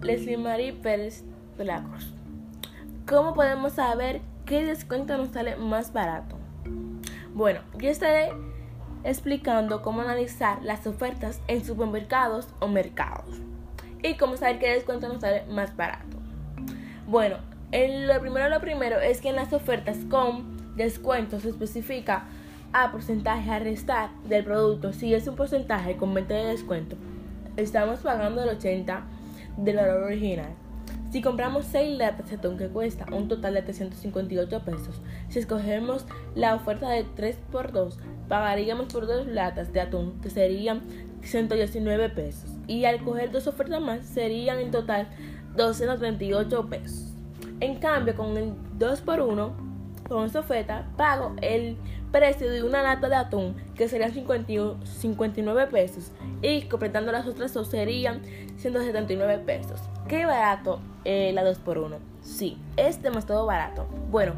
Leslie Marie Pérez de la. ¿Cómo podemos saber qué descuento nos sale más barato? Bueno, yo estaré explicando cómo analizar las ofertas en supermercados o mercados y cómo saber qué descuento nos sale más barato. Bueno, lo primero lo primero es que en las ofertas con descuento se especifica a porcentaje a restar del producto. Si es un porcentaje con 20 de descuento, estamos pagando el 80 del valor original. Si compramos 6 latas de atún que cuesta un total de 358 pesos, si escogemos la oferta de 3x2, pagaríamos por dos latas de atún que serían 119 pesos. Y al coger dos ofertas más serían en total 238 pesos. En cambio, con el 2x1, con esta oferta, pago el precio de una lata de atún que serían 59 pesos y completando las otras dos serían 179 pesos. ¿Qué barato eh, la 2x1? Sí, es demasiado barato. Bueno,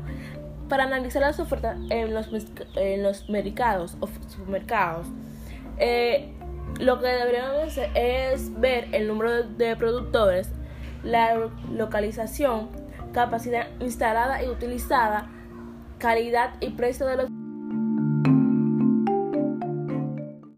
para analizar las ofertas en los, mercados o supermercados, eh, lo que deberíamos hacer es ver el número de productores, la localización, capacidad instalada y utilizada, calidad y precio de los